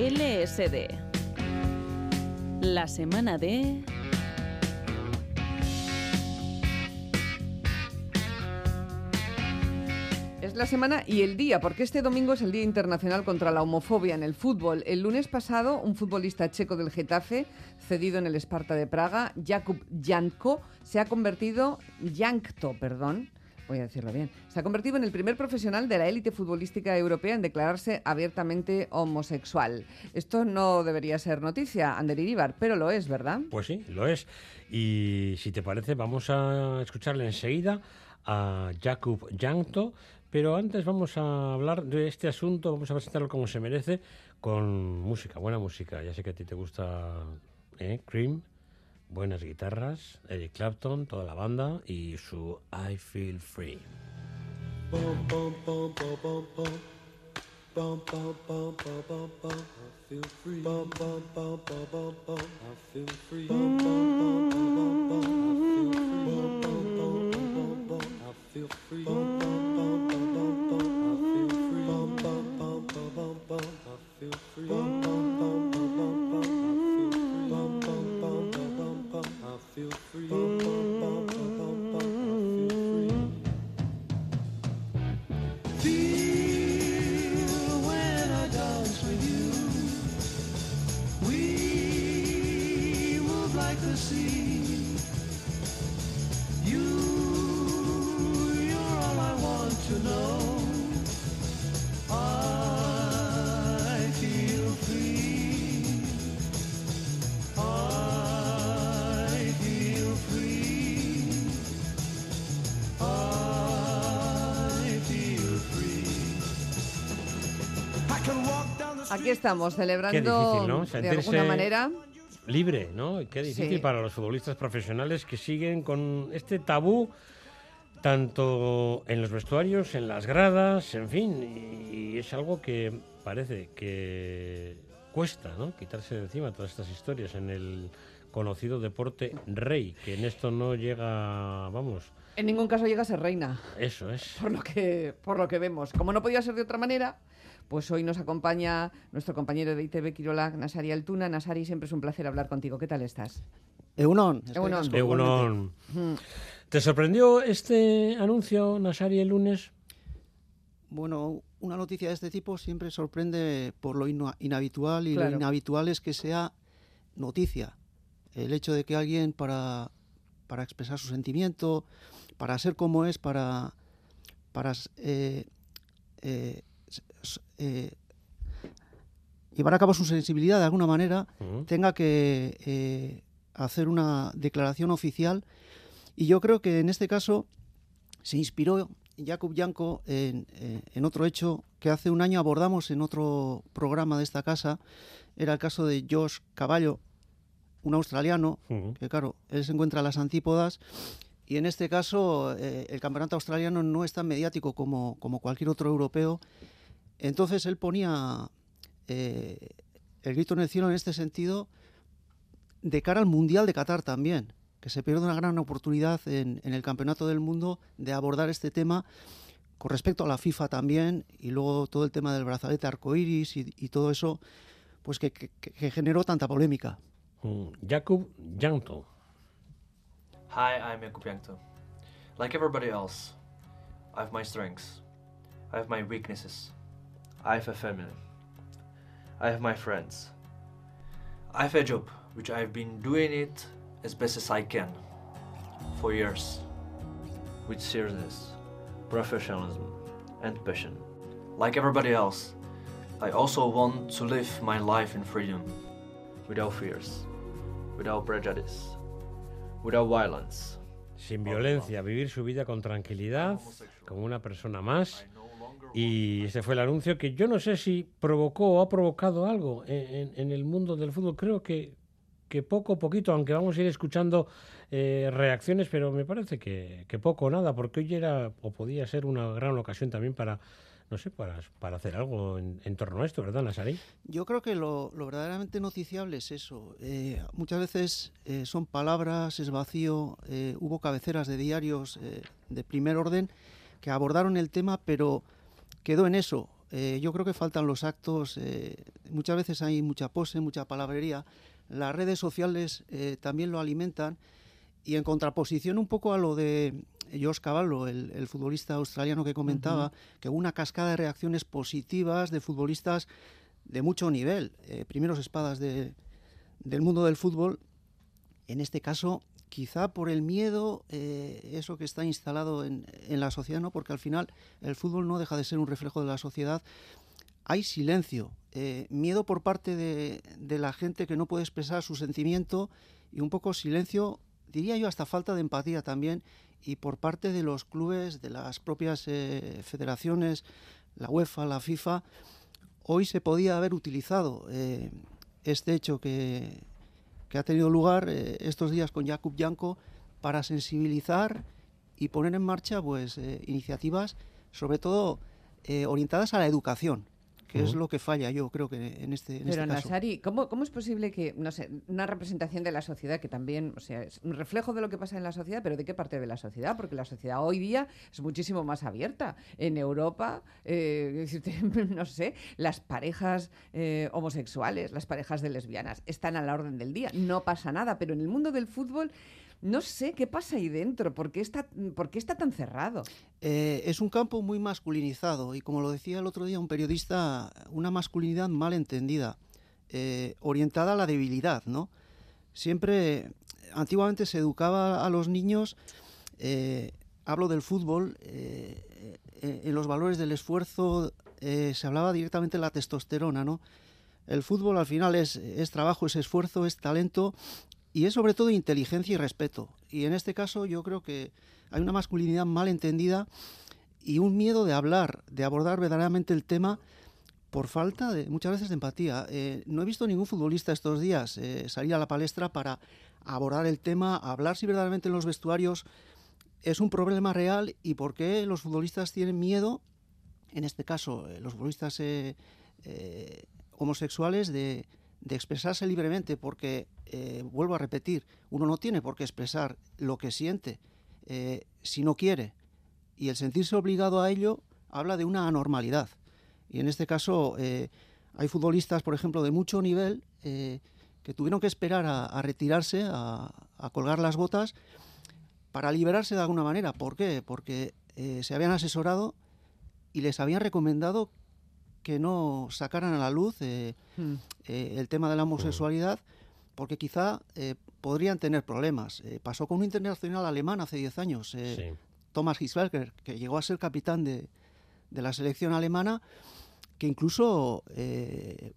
LSD. La semana de... Es la semana y el día, porque este domingo es el Día Internacional contra la Homofobia en el fútbol. El lunes pasado, un futbolista checo del Getafe, cedido en el Esparta de Praga, Jakub Janko, se ha convertido, Jankto, perdón, voy a decirlo bien, se ha convertido en el primer profesional de la élite futbolística europea en declararse abiertamente homosexual. Esto no debería ser noticia, Ander Iribar, pero lo es, ¿verdad? Pues sí, lo es. Y si te parece, vamos a escucharle enseguida a Jakub Jankto, pero antes vamos a hablar de este asunto, vamos a presentarlo como se merece, con música, buena música. Ya sé que a ti te gusta ¿eh? Cream, buenas guitarras, Eric Clapton, toda la banda y su I Feel Free. Aquí estamos celebrando ¿no? de alguna manera. Libre, ¿no? Qué difícil Sí. para los futbolistas profesionales que siguen con este tabú tanto en los vestuarios, en las gradas, en fin, y es algo que parece que cuesta, ¿no? Quitarse de encima todas estas historias en el conocido deporte rey, que en esto no llega, vamos, En ningún caso llega a ser reina, eso es. por lo que, por lo que vemos. Como no podía ser de otra manera, pues hoy nos acompaña nuestro compañero de ITV Quirolac, Nasari Altuna. Nasari, siempre es un placer hablar contigo. ¿Qué tal estás? Egunon. Mm. ¿Te sorprendió este anuncio, Nasari, el lunes? Bueno, una noticia de este tipo siempre sorprende por lo inhabitual y Claro. lo inhabitual es que sea noticia. El hecho de que alguien para, para expresar su sentimiento, para ser como es, para, para eh, eh, eh, llevar a cabo su sensibilidad de alguna manera, Ujú. tenga que eh, hacer una declaración oficial. Y yo creo que en este caso se inspiró Jakub Janko en, eh, en otro hecho que hace un año abordamos en otro programa de esta casa. Era el caso de Josh Caballo, un australiano, Ujú. que claro, él se encuentra a las antípodas. Y en este caso, eh, el campeonato australiano no es tan mediático como, como cualquier otro europeo. Entonces él ponía eh, el grito en el cielo en este sentido de cara al Mundial de Qatar también, que se pierde una gran oportunidad en, en el Campeonato del Mundo de abordar este tema con respecto a la FIFA también y luego todo el tema del brazalete arcoíris y, y todo eso, pues que, que- que generó tanta polémica. Mm, Jakub Jankto. Hi, I'm Jakub Jankto. Like everybody else, I have my strengths. I have my weaknesses. I have a family. I have my friends. I have a job, which I've been doing it as best as I can for years. With seriousness, professionalism, and passion. Like everybody else, I also want to live my life in freedom, without fears, without prejudice, without violence. Sin violencia, vivir su vida con tranquilidad, como una persona más. Y ese fue el anuncio que yo no sé si provocó o ha provocado algo en, el mundo del fútbol. Creo que, que poco poquito, aunque vamos a ir escuchando eh, reacciones, pero me parece que, que poco o nada, porque hoy era o podía ser una gran ocasión también para, no sé, para, para hacer algo en, en torno a esto, ¿verdad, Nasarí? Yo creo que lo, lo verdaderamente noticiable es eso. Eh, muchas veces eh, son palabras, es vacío. eh, hubo cabeceras de diarios de primer orden que abordaron el tema, pero quedó en eso. Eh, yo creo que faltan los actos. eh, muchas veces hay mucha pose, mucha palabrería. Las redes sociales eh, también lo alimentan. Y en contraposición un poco a lo de Josh Cavallo, el, el futbolista australiano que comentaba, que hubo una cascada de reacciones positivas de futbolistas de mucho nivel, primeros espadas de- del mundo del fútbol. En este caso, quizá por el miedo, eh, eso que está instalado en, en la sociedad, ¿no? porque al final el fútbol no deja de ser un reflejo de la sociedad. Hay silencio, eh, miedo por parte de, la gente que no puede expresar su sentimiento y un poco silencio, diría yo, hasta falta de empatía también, y por parte de los clubes, de las propias eh, federaciones, la UEFA, la FIFA. Hoy se podía haber utilizado este hecho que, que ha tenido lugar eh, estos días con Jakub Janko para sensibilizar y poner en marcha pues eh, iniciativas sobre todo eh, orientadas a la educación que es lo que falla yo creo que en este, en Pero este caso. Nasari, ¿cómo, ¿cómo es posible que, no sé, una representación de la sociedad que también, o sea, es un reflejo de lo que pasa en la sociedad, pero ¿de qué parte de la sociedad? Porque la sociedad hoy día es muchísimo más abierta. En Europa, eh, no sé, las parejas eh, homosexuales, las parejas de lesbianas están a la orden del día. No pasa nada, pero en el mundo del fútbol no sé qué pasa ahí dentro, ¿por qué está, está tan cerrado? Eh, es un campo muy masculinizado y como lo decía el otro día un periodista, una masculinidad mal entendida, eh, orientada a la debilidad, ¿no? Siempre, antiguamente se educaba a los niños, eh, hablo del fútbol, en los valores del esfuerzo, se hablaba directamente de la testosterona, ¿no? El fútbol al final es, es trabajo, es esfuerzo, es talento y es sobre todo inteligencia y respeto. Y en este caso yo creo que hay una masculinidad mal entendida y un miedo de hablar, de abordar verdaderamente el tema por falta de muchas veces de empatía. Eh, no he visto ningún futbolista estos días eh, salir a la palestra para abordar el tema, hablar si verdaderamente en los vestuarios es un problema real y por qué los futbolistas tienen miedo, en este caso eh, los futbolistas eh, homosexuales, de, de expresarse libremente, porque, eh, vuelvo a repetir, uno no tiene por qué expresar lo que siente eh, si no quiere. Y el sentirse obligado a ello habla de una anormalidad. Y en este caso eh, hay futbolistas, por ejemplo, de mucho nivel que tuvieron que esperar a, retirarse, a, a colgar las botas, para liberarse de alguna manera. ¿Por qué? Porque se habían asesorado y les habían recomendado que no sacaran a la luz eh, Hmm. eh, el tema de la homosexualidad, porque quizá eh, podrían tener problemas. Eh, pasó con un internacional alemán hace 10 años, eh, Sí. Thomas Hitzberger, que llegó a ser capitán de, de la selección alemana, que incluso eh,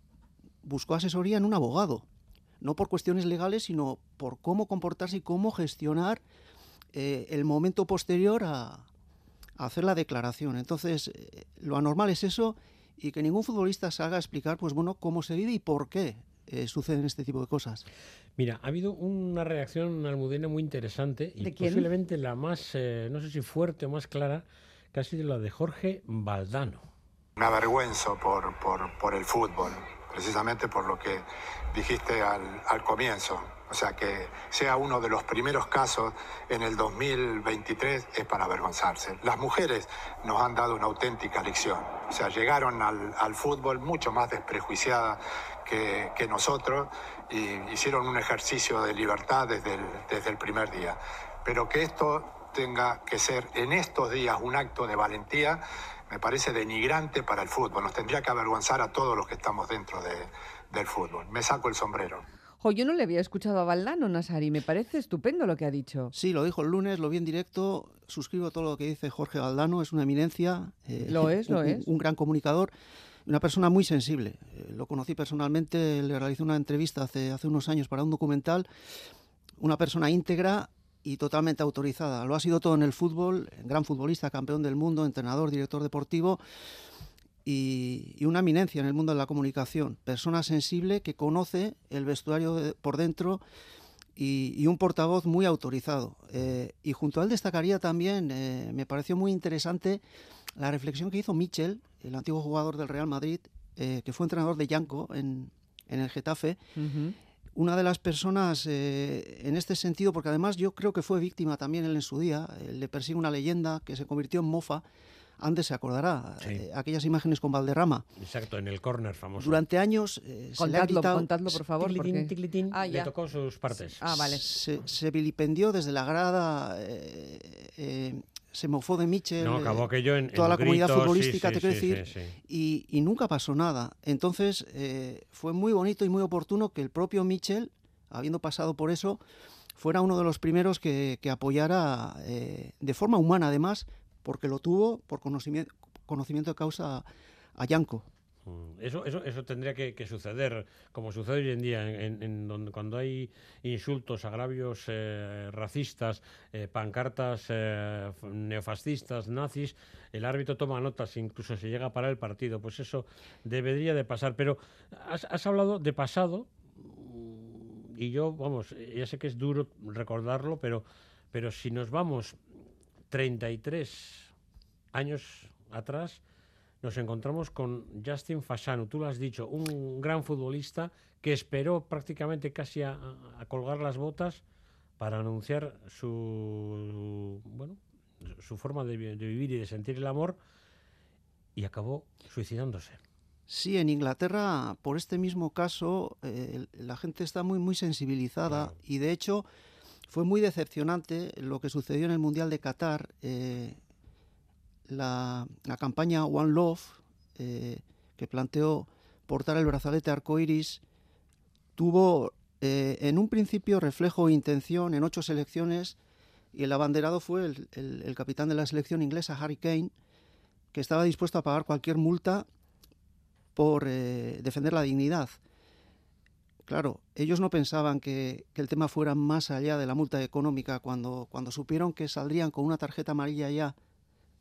buscó asesoría en un abogado, no por cuestiones legales, sino por cómo comportarse y cómo gestionar eh, el momento posterior a, a hacer la declaración. Entonces, eh, lo anormal es eso y que ningún futbolista salga a explicar, pues bueno, cómo se vive y por qué eh, suceden este tipo de cosas. Mira, ha habido una reacción almudena muy interesante y ¿De quién? posiblemente la más, eh, no sé si fuerte o más clara, que ha sido la de Jorge Valdano. Me avergüenzo por, por, por el fútbol, precisamente por lo que dijiste al, al comienzo. O sea, que sea uno de los primeros casos en el 2023 es para avergonzarse. Las mujeres nos han dado una auténtica lección. O sea, llegaron al, fútbol mucho más desprejuiciadas que, que nosotros y hicieron un ejercicio de libertad desde el, desde el primer día. Pero que esto tenga que ser en estos días un acto de valentía me parece denigrante para el fútbol. Nos tendría que avergonzar a todos los que estamos dentro de- del fútbol. Me saco el sombrero. Jo, yo no le había escuchado a Valdano, Nasari, me parece estupendo lo que ha dicho. Sí, lo dijo el lunes, lo vi en directo, suscribo todo lo que dice Jorge Valdano, es una eminencia. eh, Lo es, lo un- es. Un gran comunicador, una persona muy sensible. Eh, lo conocí personalmente, le realicé una entrevista hace, hace unos años para un documental. Una persona íntegra y totalmente autorizada. Lo ha sido todo en el fútbol, gran futbolista, campeón del mundo, entrenador, director deportivo y, y una eminencia en el mundo de la comunicación. Persona sensible que conoce el vestuario de- por dentro y, y un portavoz muy autorizado. Eh, y junto a él destacaría también, eh, me pareció muy interesante la reflexión que hizo Michel, el antiguo jugador del Real Madrid, eh, que fue entrenador de Yanco en, en el Getafe. Ujú. Una de las personas eh, en este sentido, porque además yo creo que fue víctima también él en su día, eh, le persigue una leyenda que se convirtió en mofa, Andes se acordará, Sí. eh, aquellas imágenes con Valderrama. Exacto, en el córner famoso. Durante años eh, se le ha gritado- contadlo, por favor. Ticlitín, porque- ticlitín, Ah, le tocó sus partes. Ah, vale. se, se vilipendió desde la grada, eh, eh, se mofó de Michel. No, acabó aquello en, toda en la comunidad gritos, futbolística, sí, te quiero sí, decir, sí, sí. y, y nunca pasó nada. Entonces eh, fue muy bonito y muy oportuno que el propio Michel, habiendo pasado por eso, fuera uno de los primeros que, que apoyara eh, de forma humana, además, porque lo tuvo por conocimiento, conocimiento de causa a Yanko. Mm, Eso, eso, eso tendría que, suceder, como sucede hoy en día, en, donde cuando hay insultos, agravios eh, racistas, eh, pancartas eh, neofascistas, nazis, el árbitro toma notas, incluso se llega a parar el partido. Pues eso debería de pasar. Pero has, has hablado de pasado, y yo, vamos, ya sé que es duro recordarlo, pero, pero si nos vamos 33 años atrás, nos encontramos con Justin Fashanu, tú lo has dicho, un gran futbolista que esperó prácticamente casi a, colgar las botas para anunciar su bueno su forma de, vi- de vivir y de sentir el amor y acabó suicidándose. Sí, en Inglaterra, por este mismo caso, eh, la gente está muy, muy sensibilizada Claro. y de hecho fue muy decepcionante lo que sucedió en el Mundial de Qatar. eh, la, campaña One Love, eh, que planteó portar el brazalete arcoiris, tuvo eh, en un principio reflejo e intención en ocho selecciones y el abanderado fue el, capitán de la selección inglesa, Harry Kane, que estaba dispuesto a pagar cualquier multa por defender la dignidad. Claro, ellos no pensaban que, que el tema fuera más allá de la multa económica. Cuando, cuando supieron que saldrían con una tarjeta amarilla ya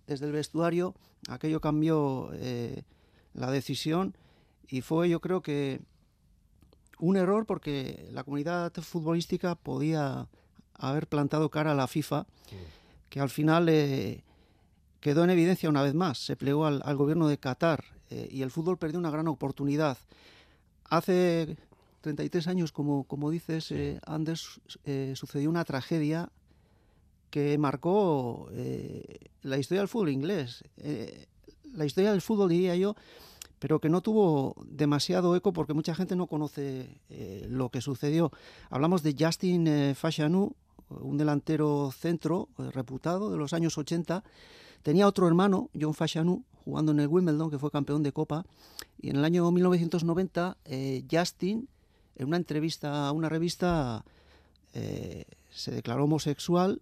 desde el vestuario, aquello cambió eh, la decisión y fue yo creo que un error porque la comunidad futbolística podía haber plantado cara a la FIFA, que al final eh, quedó en evidencia una vez más. Se plegó al, al gobierno de Qatar eh, y el fútbol perdió una gran oportunidad. Hace 33 años, como, como dices, eh, Anders, eh, sucedió una tragedia que marcó eh, la historia del fútbol inglés. Eh, la historia del fútbol, diría yo, pero que no tuvo demasiado eco porque mucha gente no conoce eh, lo que sucedió. Hablamos de Justin eh, Fashanu, un delantero centro eh, reputado de los años 80. Tenía otro hermano, John Fashanu, jugando en el Wimbledon, que fue campeón de Copa. Y en el año 1990, eh, Justin, en una entrevista a una revista, eh, se declaró homosexual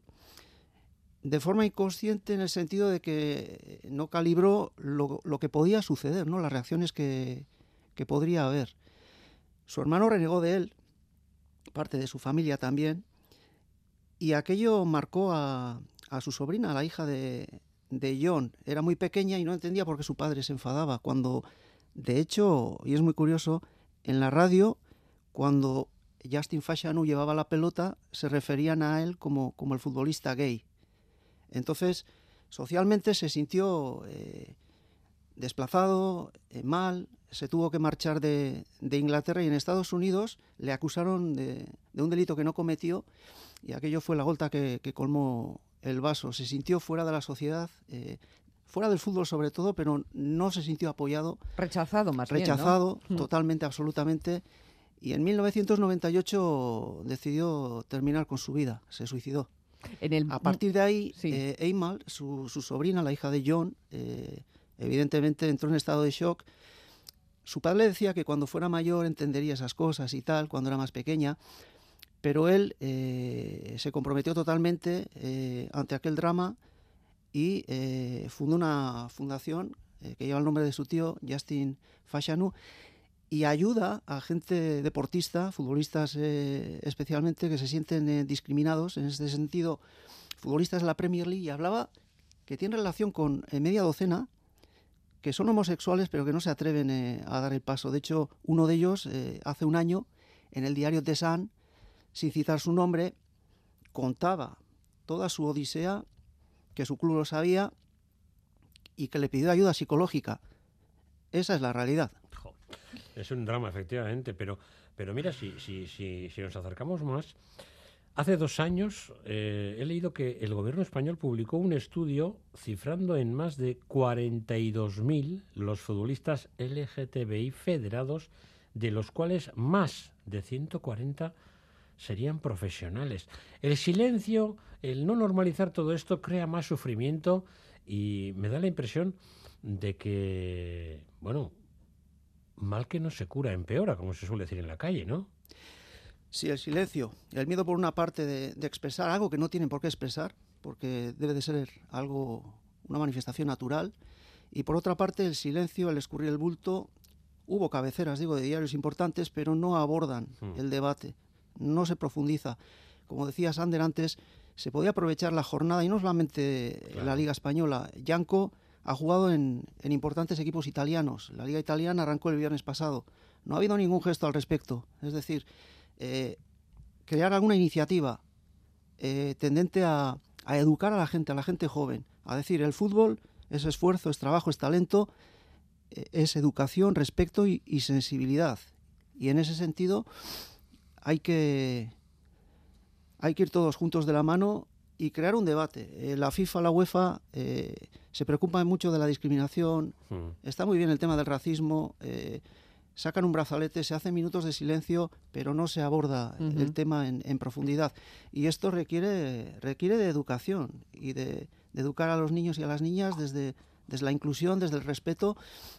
de forma inconsciente en el sentido de que no calibró lo, lo que podía suceder, ¿no? las reacciones que, que podría haber. Su hermano renegó de él, parte de su familia también, y aquello marcó a, a su sobrina, la hija de, de John. Era muy pequeña y no entendía por qué su padre se enfadaba. Cuando, de hecho, y es muy curioso, en la radio, cuando Justin Fashanu llevaba la pelota, se referían a él como, como el futbolista gay. Entonces, socialmente se sintió eh, desplazado, eh, mal, se tuvo que marchar de, de, Inglaterra y en Estados Unidos le acusaron de, de, un delito que no cometió y aquello fue la gota que, que colmó el vaso. Se sintió fuera de la sociedad, eh, fuera del fútbol sobre todo, pero no se sintió apoyado. Rechazado más Rechazado bien, ¿no? totalmente, absolutamente. Y en 1998 decidió terminar con su vida, se suicidó. En el... A partir de ahí, sí. eh, Eimal, su, su, sobrina, la hija de John, eh, evidentemente entró en estado de shock. Su padre decía que cuando fuera mayor entendería esas cosas y tal, cuando era más pequeña, pero él eh, se comprometió totalmente eh, ante aquel drama y eh, fundó una fundación eh, que lleva el nombre de su tío, Justin Fashanu, y ayuda a gente deportista, futbolistas eh, especialmente, que se sienten eh, discriminados en este sentido, futbolistas de la Premier League, y hablaba que tiene relación con eh, media docena que son homosexuales pero que no se atreven a dar el paso. De hecho, uno de ellos, hace un año, en el diario The Sun, sin citar su nombre, contaba toda su odisea, que su club lo sabía y que le pidió ayuda psicológica. Esa es la realidad. Es un drama, efectivamente, pero, pero mira, si, si, si, si nos acercamos más Hace dos años eh, he leído que el gobierno español publicó un estudio cifrando en más de 42.000 los futbolistas LGTBI federados, de los cuales más de 140 serían profesionales. El silencio, el no normalizar todo esto crea más sufrimiento y me da la impresión de que, bueno, mal que no se cura, empeora, como se suele decir en la calle, ¿no? Sí, el silencio, el miedo por una parte de, de, expresar algo que no tienen por qué expresar, porque debe de ser algo, una manifestación natural, y por otra parte el silencio, el escurrir el bulto, hubo cabeceras, digo, de diarios importantes, pero no abordan Hmm. el debate, no se profundiza. Como decía Sander antes, se podía aprovechar la jornada, y no solamente en la. Liga Española, Yanco ha jugado en, importantes equipos italianos, la Liga Italiana arrancó el viernes pasado, no ha habido ningún gesto al respecto, es decir, eh, crear alguna iniciativa eh, tendente a, educar a la gente, a la gente joven, a decir, el fútbol es esfuerzo, es trabajo, es talento, eh, es educación, respeto y, sensibilidad. Y en ese sentido hay que, hay que ir todos juntos de la mano y crear un debate. La FIFA, la UEFA se preocupan mucho de la discriminación, Mm. está muy bien el tema del racismo, eh, sacan un brazalete, se hacen minutos de silencio, pero no se aborda el tema en, en profundidad. Y esto requiere, requiere de educación y de, de educar a los niños y a las niñas desde, desde la inclusión, desde el respeto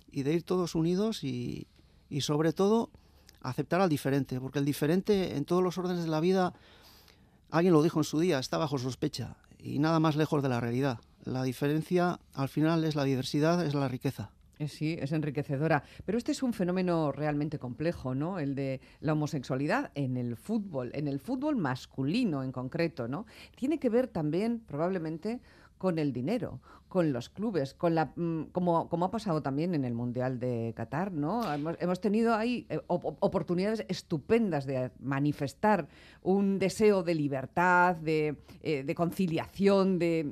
y de ir todos unidos y, y sobre todo aceptar al diferente, porque el diferente en todos los órdenes de la vida, alguien lo dijo en su día, está bajo sospecha y nada más lejos de la realidad. La diferencia al final es la diversidad, es la riqueza. Eh, Sí, es enriquecedora. Pero este es un fenómeno realmente complejo, ¿no? El de la homosexualidad en el fútbol, en el fútbol masculino en concreto, ¿no? Tiene que ver también, probablemente, con el dinero, con los clubes, con la, mm, como, como ha pasado también en el Mundial de Qatar, ¿no? Hemos, hemos tenido ahí eh, op- oportunidades estupendas de manifestar un deseo de libertad, de, eh, conciliación, de-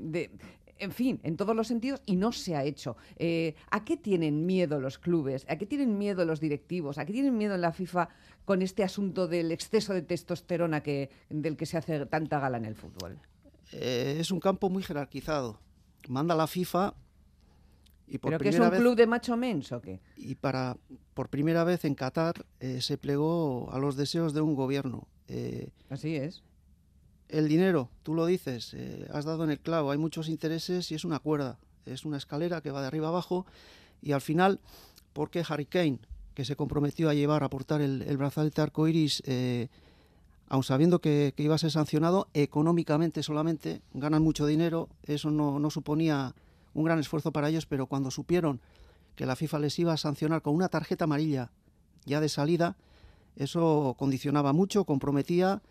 en fin, en todos los sentidos, y no se ha hecho. Eh, ¿A qué tienen miedo los clubes? ¿A qué tienen miedo los directivos? ¿A qué tienen miedo en la FIFA con este asunto del exceso de testosterona que, del que se hace tanta gala en el fútbol? Eh, es un campo muy jerarquizado. Manda la FIFA y por ¿Pero que es un vez club de macho mens o qué? y para por primera vez en Qatar eh, se plegó a los deseos de un gobierno. Eh, Así es. El dinero, tú lo dices, eh, has dado en el clavo, hay muchos intereses y es una cuerda, es una escalera que va de arriba abajo y al final, ¿por qué Harry Kane, que se comprometió a llevar, a aportar el, brazalete arcoiris, eh, aun sabiendo que, que iba a ser sancionado económicamente solamente, ganan mucho dinero, eso no, no suponía un gran esfuerzo para ellos, pero cuando supieron que la FIFA les iba a sancionar con una tarjeta amarilla ya de salida, eso condicionaba mucho, comprometía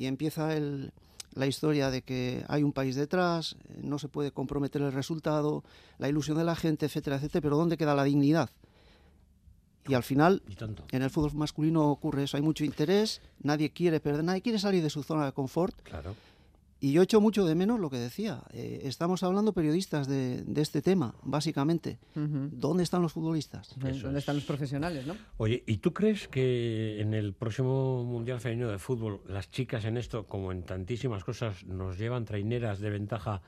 y empieza el, la historia de que hay un país detrás, eh, no se puede comprometer el resultado, la ilusión de la gente, etcétera, etcétera, pero ¿dónde queda la dignidad? Y al final, Y en el fútbol masculino ocurre eso, hay mucho interés, nadie quiere perder, nadie quiere salir de su zona de confort Claro. Y yo echo mucho de menos lo que decía. eh, estamos hablando periodistas de, de este tema, básicamente. ¿Dónde están los futbolistas? Eso ¿Dónde es. están los profesionales, no? Oye, ¿y tú crees que en el próximo Mundial Femenino de Fútbol las chicas en esto, como en tantísimas cosas, nos llevan traineras de ventaja?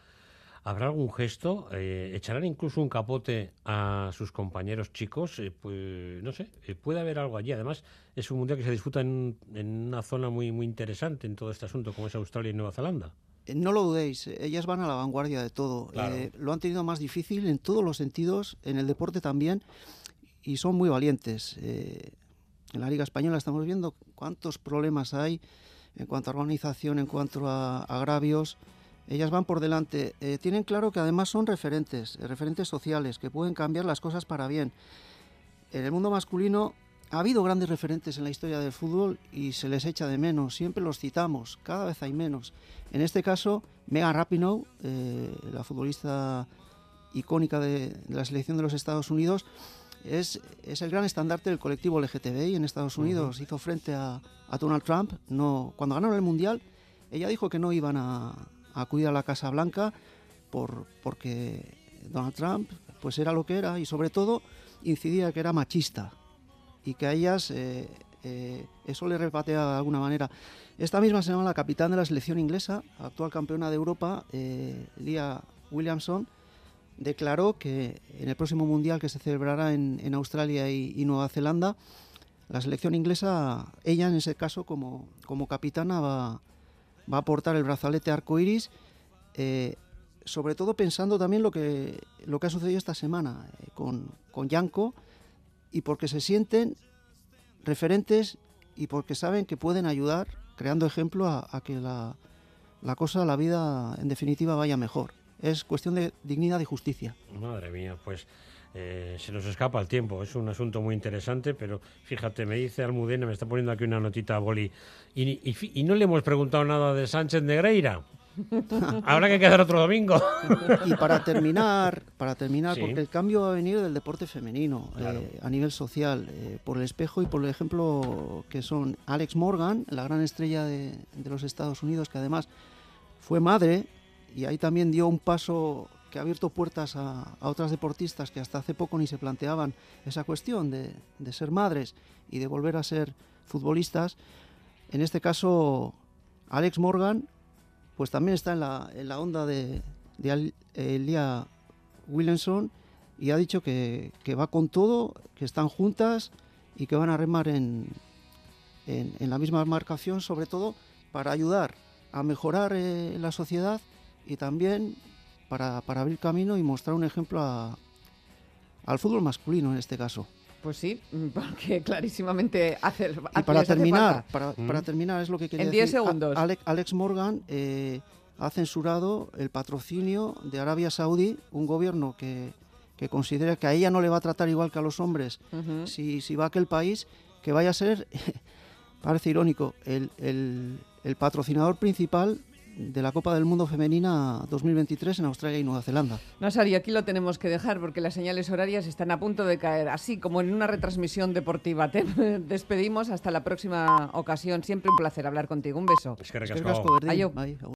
¿Habrá algún gesto? Eh, ¿Echarán incluso un capote a sus compañeros chicos? Eh, pues no sé, eh, puede haber algo allí. Además, es un Mundial que se disputa en, en una zona muy, muy interesante en todo este asunto, como es Australia y Nueva Zelanda. No lo dudéis, ellas van a la vanguardia de todo. Claro. Lo han tenido más difícil en todos los sentidos, en el deporte también, y son muy valientes. En la Liga Española estamos viendo cuántos problemas hay en cuanto a organización, en cuanto a agravios. Ellas van por delante. Eh, tienen claro que además son referentes, eh, referentes sociales, que pueden cambiar las cosas para bien. En el mundo masculino ha habido grandes referentes en la historia del fútbol y se les echa de menos. Siempre los citamos, cada vez hay menos. En este caso, Megan Rapinoe, eh, la futbolista icónica de, de la selección de los Estados Unidos, es, es el gran estandarte del colectivo LGTBI en Estados Unidos. Hizo frente a, a Donald Trump. No, cuando ganaron el Mundial, ella dijo que no iban a acudir a la Casa Blanca por, porque Donald Trump pues era lo que era y sobre todo incidía que era machista y que a ellas eh, eh, eso le repatea de alguna manera. Esta misma semana la capitán de la selección inglesa, actual campeona de Europa, eh, Williamson, declaró que en el próximo Mundial que se celebrará en, en Australia y, y, Nueva Zelanda, la selección inglesa, ella en ese caso como, como capitana va, va, a aportar el brazalete arcoiris, eh, sobre todo pensando también lo que, lo que ha sucedido esta semana eh, con, con Yanko y porque se sienten referentes y porque saben que pueden ayudar creando ejemplo a, a que la, la cosa, la vida en definitiva vaya mejor es cuestión de dignidad y justicia. Madre mía, pues eh, se nos escapa el tiempo. Es un asunto muy interesante, pero fíjate, me dice Almudena, me está poniendo aquí una notita a boli, y, y, y no le hemos preguntado nada de Sánchez Negreira. Habrá que quedar otro domingo. y para terminar, para terminar, sí. porque el cambio va a venir del deporte femenino claro. eh, a nivel social, eh, por el espejo y por el ejemplo que son Alex Morgan, la gran estrella de, de los Estados Unidos, que además fue madre y ahí también dio un paso que ha abierto puertas a, a, otras deportistas que hasta hace poco ni se planteaban esa cuestión de, de, ser madres y de volver a ser futbolistas. En este caso, Alex Morgan, pues también está en la, en la onda de, de Elia Williamson y ha dicho que, que, va con todo, que están juntas y que van a remar en, en, en la misma marcación, sobre todo para ayudar a mejorar eh, la sociedad y también para, para, abrir camino y mostrar un ejemplo a, al fútbol masculino en este caso. Pues sí, porque clarísimamente hace, hace y para terminar, para, mm. para, terminar es lo que quería en decir. 10 segundos. Alex, Alex Morgan eh, ha censurado el patrocinio de Arabia Saudí, un gobierno que, que, considera que a ella no le va a tratar igual que a los hombres uh -huh. si, si, va a aquel país, que vaya a ser, parece irónico, el, el, el patrocinador principal de la Copa del Mundo Femenina 2023 en Australia y Nueva Zelanda. Nasari, aquí lo tenemos que dejar porque las señales horarias están a punto de caer, así como en una retransmisión deportiva. Te despedimos hasta la próxima ocasión. Siempre un placer hablar contigo. Un beso. Es que